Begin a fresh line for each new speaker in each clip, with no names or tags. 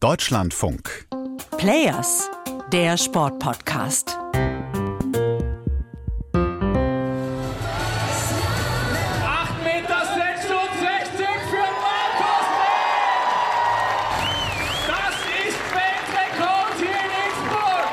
Deutschlandfunk.
Players, der Sportpodcast.
Meter 66 für Markus Das ist Weltrekord hier in Innsbruck.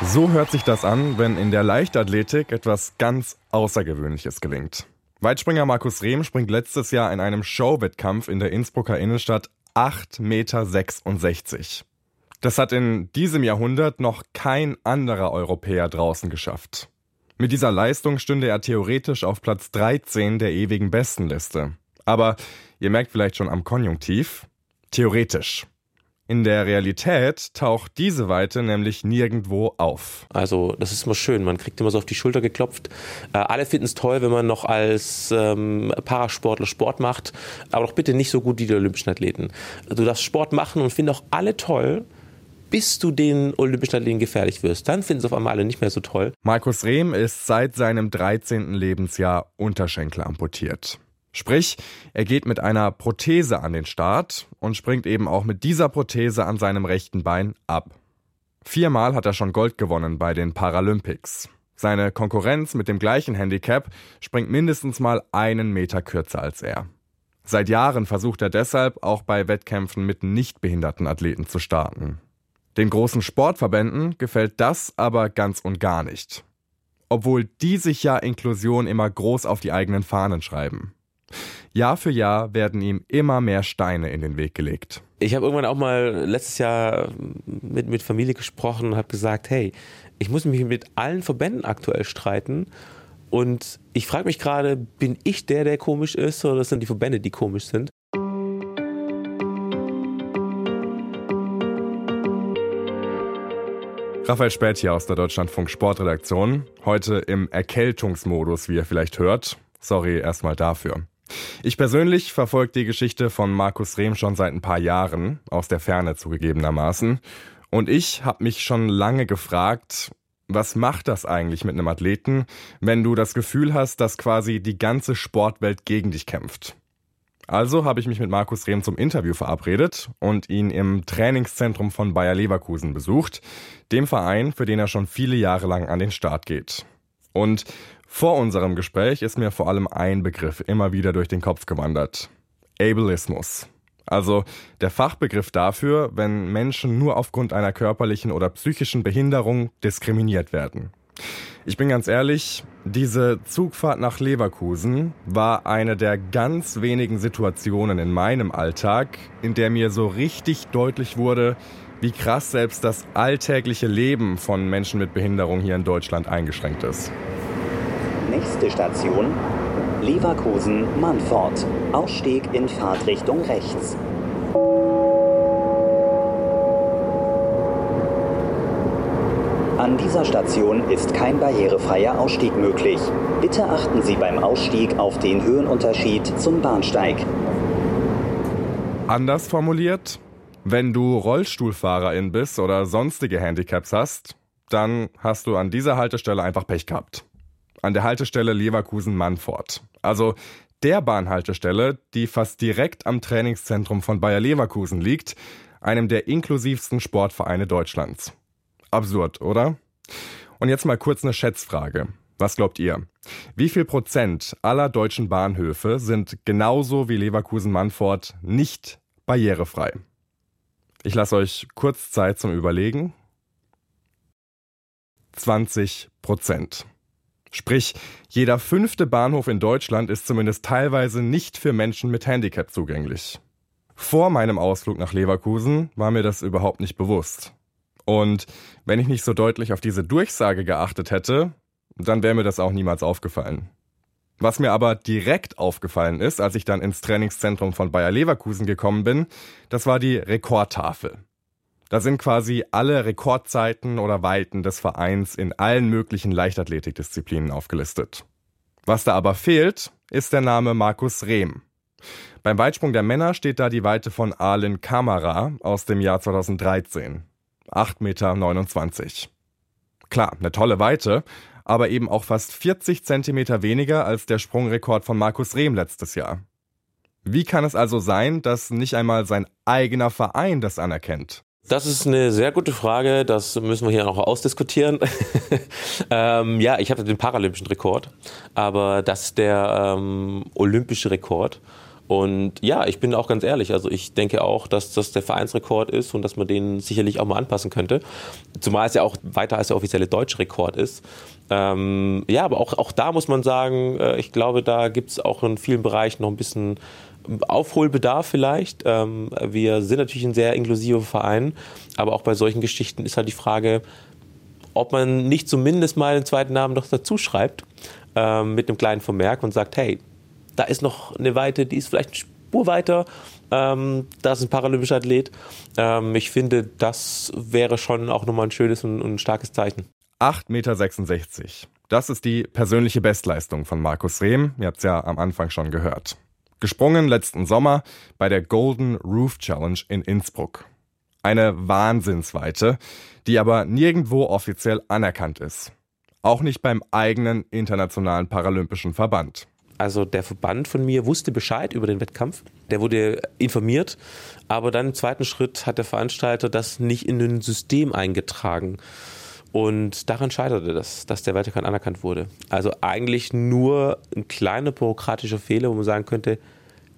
Weltrekord!
So hört sich das an, wenn in der Leichtathletik etwas ganz Außergewöhnliches gelingt. Weitspringer Markus Rehm springt letztes Jahr in einem Showwettkampf in der Innsbrucker Innenstadt 8,66 Meter. Das hat in diesem Jahrhundert noch kein anderer Europäer draußen geschafft. Mit dieser Leistung stünde er theoretisch auf Platz 13 der ewigen Bestenliste. Aber ihr merkt vielleicht schon am Konjunktiv, theoretisch. In der Realität taucht diese Weite nämlich nirgendwo auf.
Also das ist immer schön, man kriegt immer so auf die Schulter geklopft. Äh, alle finden es toll, wenn man noch als ähm, Parasportler Sport macht, aber doch bitte nicht so gut wie die Olympischen Athleten. Du darfst Sport machen und finden auch alle toll, bis du den Olympischen Athleten gefährlich wirst. Dann finden sie auf einmal alle nicht mehr so toll.
Markus Rehm ist seit seinem 13. Lebensjahr Unterschenkel amputiert. Sprich, er geht mit einer Prothese an den Start und springt eben auch mit dieser Prothese an seinem rechten Bein ab. Viermal hat er schon Gold gewonnen bei den Paralympics. Seine Konkurrenz mit dem gleichen Handicap springt mindestens mal einen Meter kürzer als er. Seit Jahren versucht er deshalb auch bei Wettkämpfen mit nicht behinderten Athleten zu starten. Den großen Sportverbänden gefällt das aber ganz und gar nicht. Obwohl die sich ja Inklusion immer groß auf die eigenen Fahnen schreiben. Jahr für Jahr werden ihm immer mehr Steine in den Weg gelegt.
Ich habe irgendwann auch mal letztes Jahr mit, mit Familie gesprochen und habe gesagt, hey, ich muss mich mit allen Verbänden aktuell streiten. Und ich frage mich gerade, bin ich der, der komisch ist, oder sind die Verbände, die komisch sind?
Raphael Spät hier aus der Deutschlandfunk Sportredaktion. Heute im Erkältungsmodus, wie ihr vielleicht hört. Sorry erstmal dafür. Ich persönlich verfolge die Geschichte von Markus Rehm schon seit ein paar Jahren, aus der Ferne zugegebenermaßen. Und ich habe mich schon lange gefragt, was macht das eigentlich mit einem Athleten, wenn du das Gefühl hast, dass quasi die ganze Sportwelt gegen dich kämpft? Also habe ich mich mit Markus Rehm zum Interview verabredet und ihn im Trainingszentrum von Bayer Leverkusen besucht, dem Verein, für den er schon viele Jahre lang an den Start geht. Und vor unserem Gespräch ist mir vor allem ein Begriff immer wieder durch den Kopf gewandert. Ableismus. Also der Fachbegriff dafür, wenn Menschen nur aufgrund einer körperlichen oder psychischen Behinderung diskriminiert werden. Ich bin ganz ehrlich, diese Zugfahrt nach Leverkusen war eine der ganz wenigen Situationen in meinem Alltag, in der mir so richtig deutlich wurde, wie krass selbst das alltägliche Leben von Menschen mit Behinderung hier in Deutschland eingeschränkt ist.
Nächste Station Leverkusen-Mannfort. Ausstieg in Fahrtrichtung rechts. An dieser Station ist kein barrierefreier Ausstieg möglich. Bitte achten Sie beim Ausstieg auf den Höhenunterschied zum Bahnsteig.
Anders formuliert, wenn du Rollstuhlfahrerin bist oder sonstige Handicaps hast, dann hast du an dieser Haltestelle einfach Pech gehabt. An der Haltestelle Leverkusen-Mannfort. Also der Bahnhaltestelle, die fast direkt am Trainingszentrum von Bayer Leverkusen liegt, einem der inklusivsten Sportvereine Deutschlands. Absurd, oder? Und jetzt mal kurz eine Schätzfrage. Was glaubt ihr? Wie viel Prozent aller deutschen Bahnhöfe sind genauso wie Leverkusen-Mannfort nicht barrierefrei? Ich lasse euch kurz Zeit zum Überlegen. 20 Prozent. Sprich, jeder fünfte Bahnhof in Deutschland ist zumindest teilweise nicht für Menschen mit Handicap zugänglich. Vor meinem Ausflug nach Leverkusen war mir das überhaupt nicht bewusst. Und wenn ich nicht so deutlich auf diese Durchsage geachtet hätte, dann wäre mir das auch niemals aufgefallen. Was mir aber direkt aufgefallen ist, als ich dann ins Trainingszentrum von Bayer Leverkusen gekommen bin, das war die Rekordtafel. Da sind quasi alle Rekordzeiten oder Weiten des Vereins in allen möglichen Leichtathletikdisziplinen aufgelistet. Was da aber fehlt, ist der Name Markus Rehm. Beim Weitsprung der Männer steht da die Weite von Arlen Kamara aus dem Jahr 2013. 8,29 Meter. Klar, eine tolle Weite, aber eben auch fast 40 Zentimeter weniger als der Sprungrekord von Markus Rehm letztes Jahr. Wie kann es also sein, dass nicht einmal sein eigener Verein das anerkennt?
Das ist eine sehr gute Frage. Das müssen wir hier noch ausdiskutieren. ähm, ja, ich hatte den paralympischen Rekord, aber das ist der ähm, olympische Rekord. Und ja, ich bin auch ganz ehrlich. Also ich denke auch, dass das der Vereinsrekord ist und dass man den sicherlich auch mal anpassen könnte. Zumal es ja auch weiter als der offizielle deutsche Rekord ist. Ähm, ja, aber auch, auch da muss man sagen, äh, ich glaube, da gibt es auch in vielen Bereichen noch ein bisschen Aufholbedarf vielleicht. Ähm, wir sind natürlich ein sehr inklusiver Verein, aber auch bei solchen Geschichten ist halt die Frage, ob man nicht zumindest mal den zweiten Namen noch dazu schreibt ähm, mit einem kleinen Vermerk und sagt, hey, da ist noch eine Weite, die ist vielleicht eine Spur weiter. Ähm, da ist ein paralympischer Athlet. Ähm, ich finde, das wäre schon auch nochmal ein schönes und, und starkes Zeichen.
8,66 Meter. Das ist die persönliche Bestleistung von Markus Rehm. Ihr habt es ja am Anfang schon gehört. Gesprungen letzten Sommer bei der Golden Roof Challenge in Innsbruck. Eine Wahnsinnsweite, die aber nirgendwo offiziell anerkannt ist. Auch nicht beim eigenen Internationalen Paralympischen Verband.
Also der Verband von mir wusste Bescheid über den Wettkampf. Der wurde informiert, aber dann im zweiten Schritt hat der Veranstalter das nicht in ein System eingetragen. Und daran scheiterte das, dass der Wettkampf anerkannt wurde. Also eigentlich nur ein kleiner bürokratischer Fehler, wo man sagen könnte,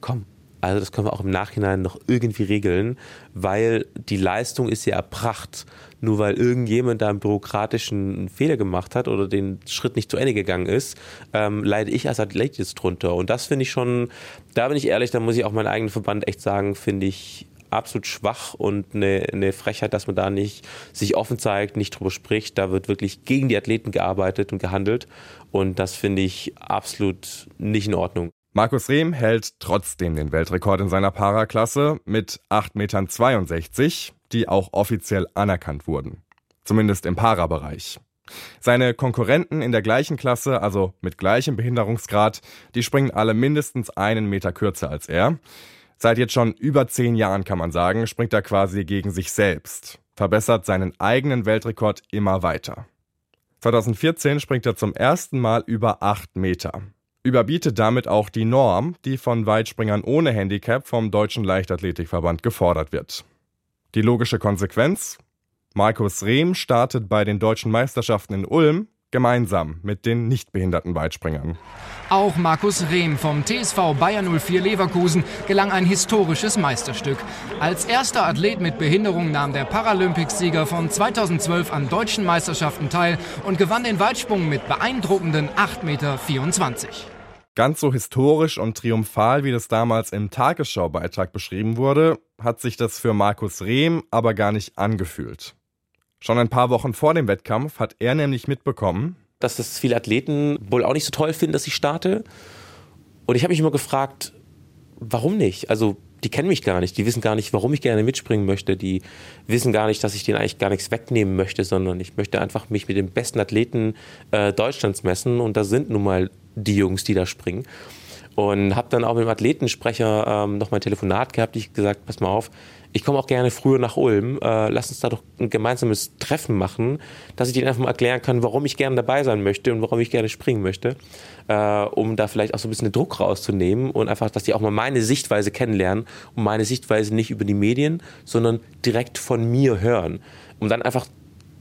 komm, also das können wir auch im Nachhinein noch irgendwie regeln, weil die Leistung ist ja erbracht. Nur weil irgendjemand da einen bürokratischen Fehler gemacht hat oder den Schritt nicht zu Ende gegangen ist, ähm, leide ich als Athlet jetzt drunter. Und das finde ich schon, da bin ich ehrlich, da muss ich auch meinen eigenen Verband echt sagen, finde ich absolut schwach und eine, eine Frechheit, dass man da nicht sich offen zeigt, nicht drüber spricht. Da wird wirklich gegen die Athleten gearbeitet und gehandelt. Und das finde ich absolut nicht in Ordnung.
Markus Rehm hält trotzdem den Weltrekord in seiner Paraklasse mit 8,62 Metern, die auch offiziell anerkannt wurden. Zumindest im Parabereich. Seine Konkurrenten in der gleichen Klasse, also mit gleichem Behinderungsgrad, die springen alle mindestens einen Meter kürzer als er. Seit jetzt schon über zehn Jahren kann man sagen, springt er quasi gegen sich selbst, verbessert seinen eigenen Weltrekord immer weiter. 2014 springt er zum ersten Mal über acht Meter. Überbietet damit auch die Norm, die von Weitspringern ohne Handicap vom Deutschen Leichtathletikverband gefordert wird. Die logische Konsequenz? Markus Rehm startet bei den deutschen Meisterschaften in Ulm gemeinsam mit den nichtbehinderten Weitspringern.
Auch Markus Rehm vom TSV Bayern 04 Leverkusen gelang ein historisches Meisterstück. Als erster Athlet mit Behinderung nahm der Paralympicsieger von 2012 an deutschen Meisterschaften teil und gewann den Weitsprung mit beeindruckenden 8,24 Meter.
Ganz so historisch und triumphal, wie das damals im Tagesschaubeitrag beschrieben wurde, hat sich das für Markus Rehm aber gar nicht angefühlt. Schon ein paar Wochen vor dem Wettkampf hat er nämlich mitbekommen,
dass das viele Athleten wohl auch nicht so toll finden, dass ich starte. Und ich habe mich immer gefragt, warum nicht? Also die kennen mich gar nicht, die wissen gar nicht, warum ich gerne mitspringen möchte, die wissen gar nicht, dass ich denen eigentlich gar nichts wegnehmen möchte, sondern ich möchte einfach mich mit den besten Athleten äh, Deutschlands messen und da sind nun mal die Jungs, die da springen. Und habe dann auch mit dem Athletensprecher ähm, noch mal ein Telefonat gehabt, ich gesagt, pass mal auf, ich komme auch gerne früher nach Ulm, äh, lass uns da doch ein gemeinsames Treffen machen, dass ich denen einfach mal erklären kann, warum ich gerne dabei sein möchte und warum ich gerne springen möchte, äh, um da vielleicht auch so ein bisschen den Druck rauszunehmen und einfach, dass die auch mal meine Sichtweise kennenlernen und meine Sichtweise nicht über die Medien, sondern direkt von mir hören, um dann einfach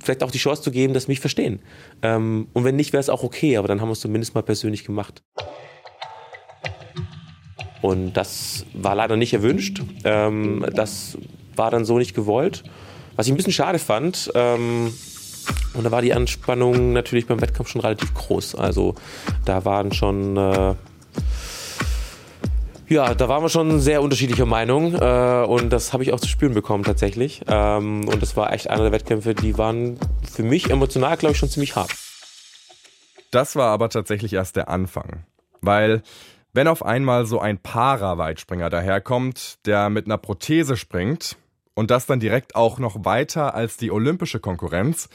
vielleicht auch die Chance zu geben, dass sie mich verstehen. Ähm, und wenn nicht, wäre es auch okay, aber dann haben wir es zumindest mal persönlich gemacht. Und das war leider nicht erwünscht. Ähm, das war dann so nicht gewollt. Was ich ein bisschen schade fand, ähm, und da war die Anspannung natürlich beim Wettkampf schon relativ groß. Also da waren schon, äh, ja, da waren wir schon sehr unterschiedlicher Meinung äh, und das habe ich auch zu spüren bekommen tatsächlich. Ähm, und das war echt einer der Wettkämpfe, die waren für mich emotional, glaube ich, schon ziemlich hart.
Das war aber tatsächlich erst der Anfang, weil wenn auf einmal so ein Para-Weitspringer daherkommt, der mit einer Prothese springt und das dann direkt auch noch weiter als die olympische Konkurrenz,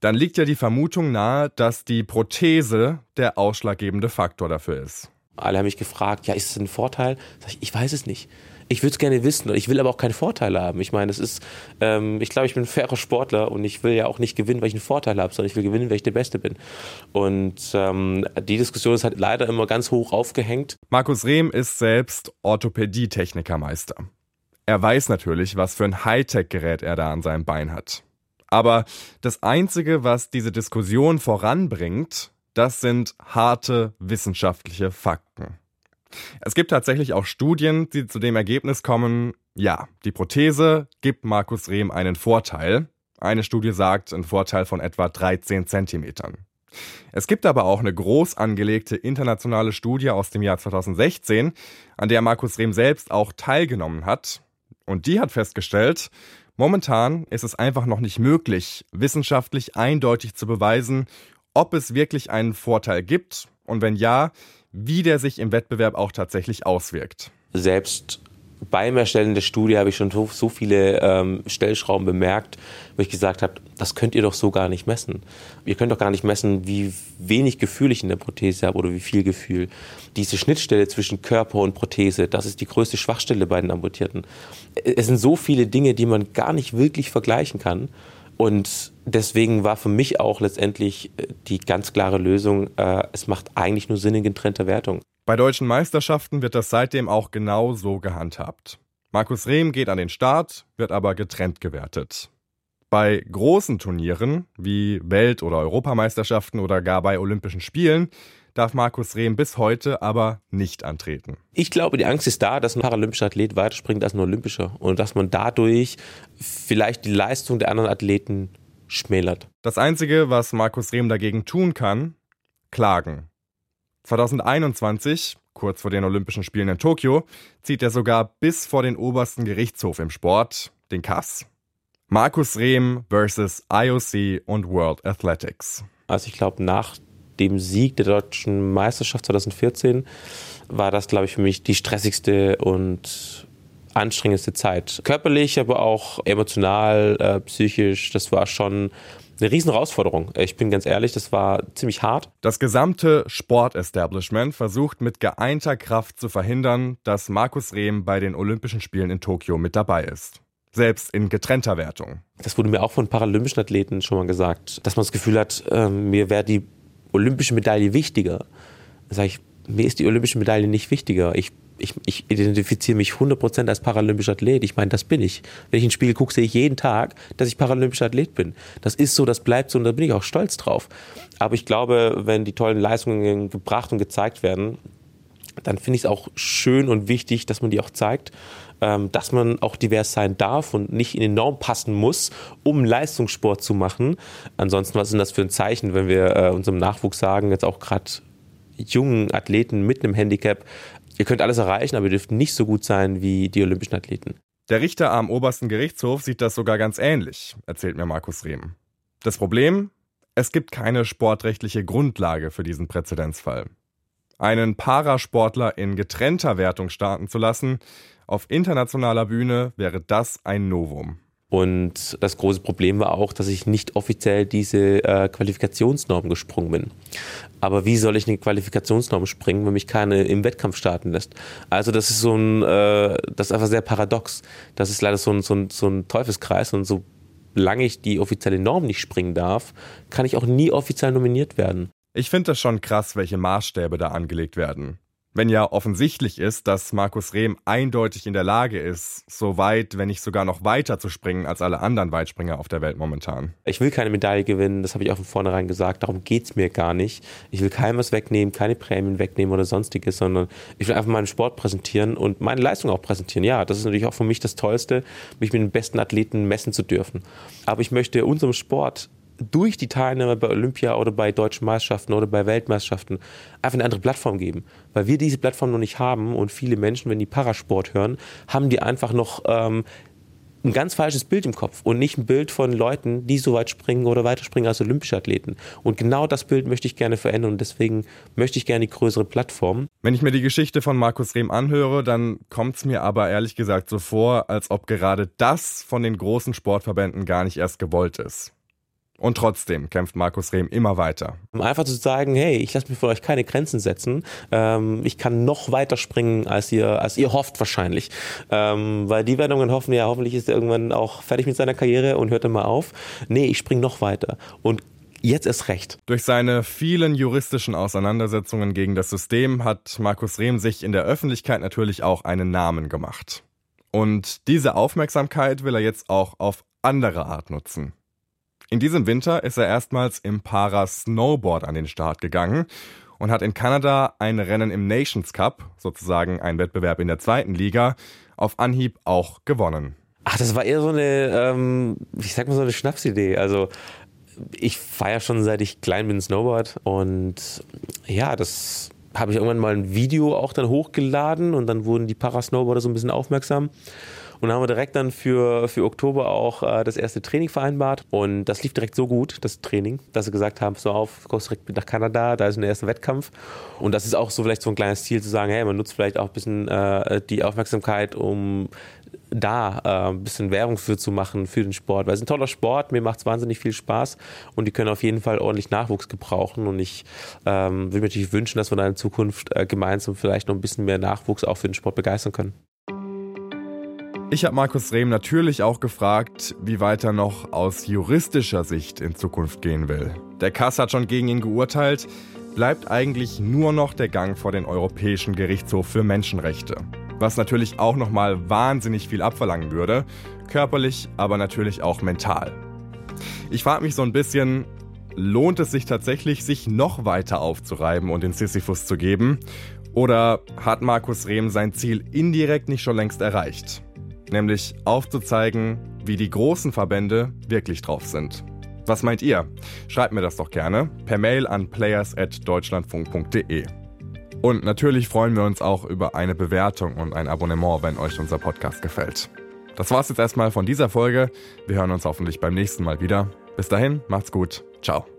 dann liegt ja die Vermutung nahe, dass die Prothese der ausschlaggebende Faktor dafür ist.
Alle haben mich gefragt, ja, ist es ein Vorteil? Sag ich, ich weiß es nicht. Ich würde es gerne wissen. Ich will aber auch keine Vorteile haben. Ich meine, es ist, ähm, ich glaube, ich bin ein fairer Sportler und ich will ja auch nicht gewinnen, weil ich einen Vorteil habe, sondern ich will gewinnen, weil ich der Beste bin. Und ähm, die Diskussion ist halt leider immer ganz hoch aufgehängt.
Markus Rehm ist selbst Orthopädie-Technikermeister. Er weiß natürlich, was für ein Hightech-Gerät er da an seinem Bein hat. Aber das Einzige, was diese Diskussion voranbringt, das sind harte wissenschaftliche Fakten. Es gibt tatsächlich auch Studien, die zu dem Ergebnis kommen, ja, die Prothese gibt Markus Rehm einen Vorteil. Eine Studie sagt einen Vorteil von etwa 13 Zentimetern. Es gibt aber auch eine groß angelegte internationale Studie aus dem Jahr 2016, an der Markus Rehm selbst auch teilgenommen hat. Und die hat festgestellt, momentan ist es einfach noch nicht möglich, wissenschaftlich eindeutig zu beweisen, ob es wirklich einen Vorteil gibt und wenn ja, wie der sich im Wettbewerb auch tatsächlich auswirkt.
Selbst beim Erstellen der Studie habe ich schon so, viele ähm, Stellschrauben bemerkt, wo ich gesagt habe, das könnt ihr doch so gar nicht messen. Ihr könnt doch gar nicht messen, wie wenig Gefühl ich in der Prothese habe oder wie viel Gefühl. Diese Schnittstelle zwischen Körper und Prothese, das ist die größte Schwachstelle bei den Amputierten. Es sind so viele Dinge, die man gar nicht wirklich vergleichen kann. Und deswegen war für mich auch letztendlich äh, die ganz klare Lösung, äh, es macht eigentlich nur Sinn in getrennter Wertung.
Bei deutschen Meisterschaften wird das seitdem auch genau so gehandhabt. Markus Rehm geht an den Start, wird aber getrennt gewertet. Bei großen Turnieren wie Welt- oder Europameisterschaften oder gar bei Olympischen Spielen darf Markus Rehm bis heute aber nicht antreten.
Ich glaube, die Angst ist da, dass ein paralympischer Athlet weiterspringt als ein olympischer und dass man dadurch vielleicht die Leistung der anderen Athleten schmälert.
Das Einzige, was Markus Rehm dagegen tun kann, klagen. 2021, kurz vor den Olympischen Spielen in Tokio, zieht er sogar bis vor den obersten Gerichtshof im Sport, den Kass. Markus Rehm versus IOC und World Athletics.
Also ich glaube, nach dem Sieg der deutschen Meisterschaft 2014 war das, glaube ich, für mich die stressigste und anstrengendste Zeit. Körperlich, aber auch emotional, äh, psychisch. Das war schon eine riesen Herausforderung. Ich bin ganz ehrlich, das war ziemlich hart.
Das gesamte Sportestablishment versucht mit geeinter Kraft zu verhindern, dass Markus Rehm bei den Olympischen Spielen in Tokio mit dabei ist. Selbst in getrennter Wertung.
Das wurde mir auch von paralympischen Athleten schon mal gesagt, dass man das Gefühl hat, äh, mir wäre die olympische Medaille wichtiger. Da sage ich, mir ist die olympische Medaille nicht wichtiger. Ich, ich, ich identifiziere mich 100% als paralympischer Athlet. Ich meine, das bin ich. Wenn ich ins Spiegel gucke, sehe ich jeden Tag, dass ich paralympischer Athlet bin. Das ist so, das bleibt so und da bin ich auch stolz drauf. Aber ich glaube, wenn die tollen Leistungen gebracht und gezeigt werden, dann finde ich es auch schön und wichtig, dass man die auch zeigt, ähm, dass man auch divers sein darf und nicht in den Norm passen muss, um Leistungssport zu machen. Ansonsten, was ist denn das für ein Zeichen, wenn wir äh, unserem Nachwuchs sagen, jetzt auch gerade jungen Athleten mit einem Handicap, ihr könnt alles erreichen, aber ihr dürft nicht so gut sein wie die olympischen Athleten.
Der Richter am obersten Gerichtshof sieht das sogar ganz ähnlich, erzählt mir Markus Rehm. Das Problem? Es gibt keine sportrechtliche Grundlage für diesen Präzedenzfall. Einen Parasportler in getrennter Wertung starten zu lassen, auf internationaler Bühne wäre das ein Novum.
Und das große Problem war auch, dass ich nicht offiziell diese äh, Qualifikationsnorm gesprungen bin. Aber wie soll ich eine Qualifikationsnorm springen, wenn mich keine im Wettkampf starten lässt? Also das ist so ein, äh, das ist einfach sehr paradox. Das ist leider so ein, so ein, so ein Teufelskreis und solange ich die offizielle Norm nicht springen darf, kann ich auch nie offiziell nominiert werden.
Ich finde es schon krass, welche Maßstäbe da angelegt werden. Wenn ja offensichtlich ist, dass Markus Rehm eindeutig in der Lage ist, so weit, wenn nicht sogar noch weiter zu springen als alle anderen Weitspringer auf der Welt momentan.
Ich will keine Medaille gewinnen, das habe ich auch von vornherein gesagt, darum geht es mir gar nicht. Ich will keinem was wegnehmen, keine Prämien wegnehmen oder sonstiges, sondern ich will einfach meinen Sport präsentieren und meine Leistung auch präsentieren. Ja, das ist natürlich auch für mich das Tollste, mich mit den besten Athleten messen zu dürfen. Aber ich möchte unserem Sport durch die Teilnahme bei Olympia oder bei deutschen Meisterschaften oder bei Weltmeisterschaften einfach eine andere Plattform geben. Weil wir diese Plattform noch nicht haben und viele Menschen, wenn die Parasport hören, haben die einfach noch ähm, ein ganz falsches Bild im Kopf und nicht ein Bild von Leuten, die so weit springen oder weiterspringen als olympische Athleten. Und genau das Bild möchte ich gerne verändern und deswegen möchte ich gerne die größere Plattform.
Wenn ich mir die Geschichte von Markus Rehm anhöre, dann kommt es mir aber ehrlich gesagt so vor, als ob gerade das von den großen Sportverbänden gar nicht erst gewollt ist. Und trotzdem kämpft Markus Rehm immer weiter.
Um einfach zu sagen, hey, ich lasse mir für euch keine Grenzen setzen. Ähm, ich kann noch weiter springen, als ihr, als ihr hofft wahrscheinlich. Ähm, weil die Werdungen hoffen ja, hoffentlich ist er irgendwann auch fertig mit seiner Karriere und hört dann mal auf. Nee, ich spring noch weiter. Und jetzt erst recht.
Durch seine vielen juristischen Auseinandersetzungen gegen das System hat Markus Rehm sich in der Öffentlichkeit natürlich auch einen Namen gemacht. Und diese Aufmerksamkeit will er jetzt auch auf andere Art nutzen. In diesem Winter ist er erstmals im Para-Snowboard an den Start gegangen und hat in Kanada ein Rennen im Nations Cup, sozusagen ein Wettbewerb in der zweiten Liga, auf Anhieb auch gewonnen.
Ach, das war eher so eine, ähm, ich sag mal so eine Schnapsidee. Also ich feiere schon seit ich klein bin Snowboard und ja, das habe ich irgendwann mal ein Video auch dann hochgeladen und dann wurden die Parasnowboarder so ein bisschen aufmerksam. Und haben wir direkt dann für, für Oktober auch äh, das erste Training vereinbart. Und das lief direkt so gut, das Training, dass sie gesagt haben, so auf, kommst direkt nach Kanada, da ist ein erster Wettkampf. Und das ist auch so vielleicht so ein kleines Ziel zu sagen, hey, man nutzt vielleicht auch ein bisschen äh, die Aufmerksamkeit, um da äh, ein bisschen Werbung für zu machen für den Sport. Weil es ist ein toller Sport, mir macht es wahnsinnig viel Spaß und die können auf jeden Fall ordentlich Nachwuchs gebrauchen. Und ich ähm, würde mir natürlich wünschen, dass wir da in Zukunft äh, gemeinsam vielleicht noch ein bisschen mehr Nachwuchs auch für den Sport begeistern können.
Ich habe Markus Rehm natürlich auch gefragt, wie weit er noch aus juristischer Sicht in Zukunft gehen will. Der Kass hat schon gegen ihn geurteilt, bleibt eigentlich nur noch der Gang vor den Europäischen Gerichtshof für Menschenrechte. Was natürlich auch nochmal wahnsinnig viel abverlangen würde, körperlich, aber natürlich auch mental. Ich frage mich so ein bisschen, lohnt es sich tatsächlich, sich noch weiter aufzureiben und den Sisyphus zu geben? Oder hat Markus Rehm sein Ziel indirekt nicht schon längst erreicht? Nämlich aufzuzeigen, wie die großen Verbände wirklich drauf sind. Was meint ihr? Schreibt mir das doch gerne per Mail an players@deutschlandfunk.de. Und natürlich freuen wir uns auch über eine Bewertung und ein Abonnement, wenn euch unser Podcast gefällt. Das war's jetzt erstmal von dieser Folge. Wir hören uns hoffentlich beim nächsten Mal wieder. Bis dahin, macht's gut. Ciao.